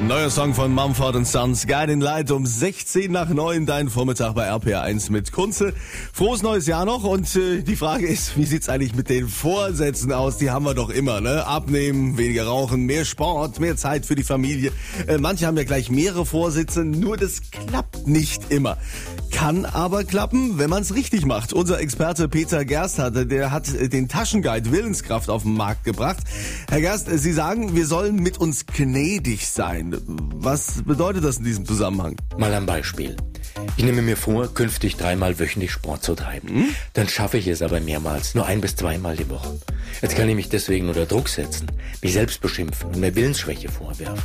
Neuer Song von Mumford Sons, Guiding Light um 16 nach 9, dein Vormittag bei RPR1 mit Kunze. Frohes neues Jahr noch und äh, die Frage ist, wie sieht's eigentlich mit den Vorsätzen aus? Die haben wir doch immer, ne? Abnehmen, weniger rauchen, mehr Sport, mehr Zeit für die Familie. Äh, manche haben ja gleich mehrere Vorsätze, nur das klappt nicht immer. Kann aber klappen, wenn man es richtig macht. Unser Experte Peter Gerst hatte, der hat den Taschenguide Willenskraft auf den Markt gebracht. Herr Gerst, Sie sagen, wir sollen mit uns gnädig sein. Was bedeutet das in diesem Zusammenhang? Mal ein Beispiel. Ich nehme mir vor, künftig dreimal wöchentlich Sport zu treiben. Hm? Dann schaffe ich es aber mehrmals, nur ein bis zweimal die Woche. Jetzt kann ich mich deswegen unter Druck setzen, mich selbst beschimpfen und mir Willensschwäche vorwerfen.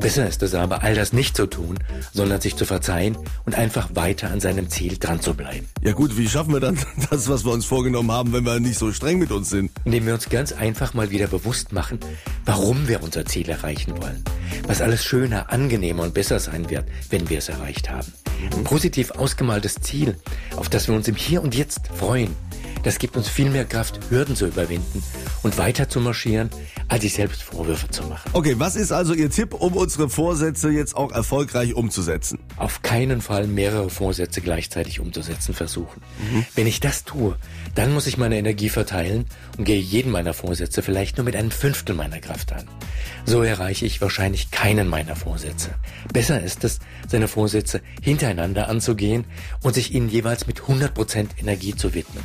Besser ist es aber, all das nicht zu tun, sondern sich zu verzeihen und einfach weiter an seinem Ziel dran zu bleiben. Ja gut, wie schaffen wir dann das, was wir uns vorgenommen haben, wenn wir nicht so streng mit uns sind? Indem wir uns ganz einfach mal wieder bewusst machen, warum wir unser Ziel erreichen wollen. Was alles schöner, angenehmer und besser sein wird, wenn wir es erreicht haben. Ein positiv ausgemaltes Ziel, auf das wir uns im Hier und Jetzt freuen. Das gibt uns viel mehr Kraft, Hürden zu überwinden und weiter zu marschieren, als sich selbst Vorwürfe zu machen. Okay, was ist also Ihr Tipp, um unsere Vorsätze jetzt auch erfolgreich umzusetzen? Auf keinen Fall mehrere Vorsätze gleichzeitig umzusetzen versuchen. Mhm. Wenn ich das tue, dann muss ich meine Energie verteilen und gehe jeden meiner Vorsätze vielleicht nur mit einem Fünftel meiner Kraft an. So erreiche ich wahrscheinlich keinen meiner Vorsätze. Besser ist es, seine Vorsätze hintereinander anzugehen und sich ihnen jeweils mit 100% Energie zu widmen.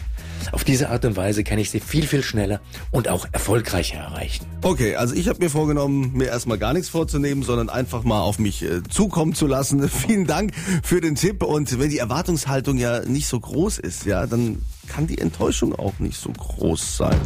Auf diese Art und Weise kann ich sie viel, viel schneller und auch erfolgreicher erreichen. Okay, also ich habe mir vorgenommen, mir erstmal gar nichts vorzunehmen, sondern einfach mal auf mich äh, zukommen zu lassen. Vielen Dank für den Tipp. Und wenn die Erwartungshaltung ja nicht so groß ist, ja, dann kann die Enttäuschung auch nicht so groß sein.